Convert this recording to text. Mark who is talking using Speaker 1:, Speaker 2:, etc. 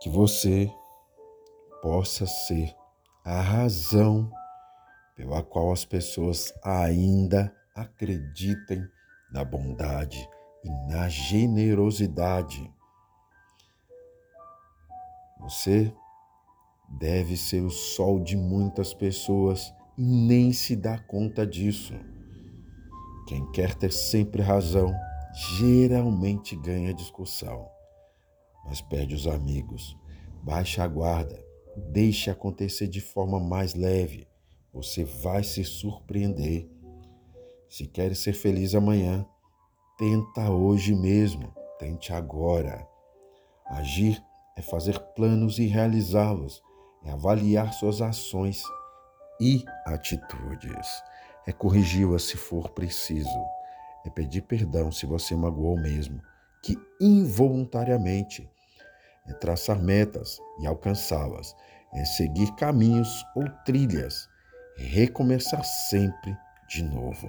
Speaker 1: que você possa ser a razão pela qual as pessoas ainda acreditem na bondade e na generosidade. Você deve ser o sol de muitas pessoas e nem se dá conta disso. Quem quer ter sempre razão geralmente ganha discussão, mas perde os amigos. Baixa a guarda, deixe acontecer de forma mais leve. Você vai se surpreender. Se quer ser feliz amanhã, tenta hoje mesmo, tente agora. Agir é fazer planos e realizá-los, é avaliar suas ações e atitudes, é corrigi-las se for preciso, é pedir perdão se você magoou mesmo, que involuntariamente, é traçar metas e alcançá-las, é seguir caminhos ou trilhas, é recomeçar sempre de novo.